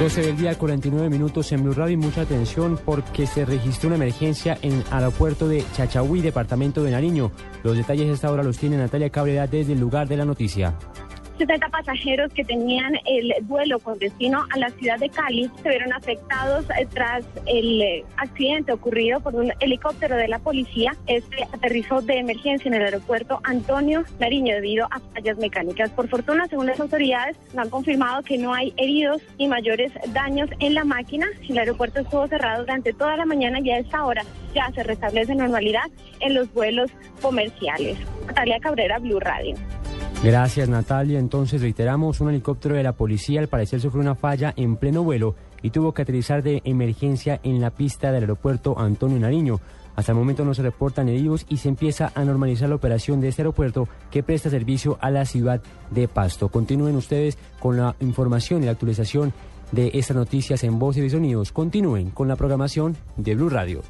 12 del día, 49 minutos en Blue Radio y mucha atención porque se registró una emergencia en aeropuerto de Chachahuí, departamento de Nariño. Los detalles de esta hora los tiene Natalia Cabrera desde el lugar de la noticia. 70 pasajeros que tenían el vuelo con destino a la ciudad de Cali se vieron afectados eh, tras el eh, accidente ocurrido por un helicóptero de la policía. Este aterrizó de emergencia en el aeropuerto Antonio Nariño debido a fallas mecánicas. Por fortuna, según las autoridades, han confirmado que no hay heridos ni mayores daños en la máquina. El aeropuerto estuvo cerrado durante toda la mañana y a esta hora ya se restablece normalidad en los vuelos comerciales. Natalia Cabrera, Blue Radio. Gracias Natalia. Entonces reiteramos, un helicóptero de la policía al parecer sufrió una falla en pleno vuelo y tuvo que aterrizar de emergencia en la pista del aeropuerto Antonio Nariño. Hasta el momento no se reportan heridos y se empieza a normalizar la operación de este aeropuerto que presta servicio a la ciudad de Pasto. Continúen ustedes con la información y la actualización de estas noticias en voces y sonidos. Continúen con la programación de Blue Radio.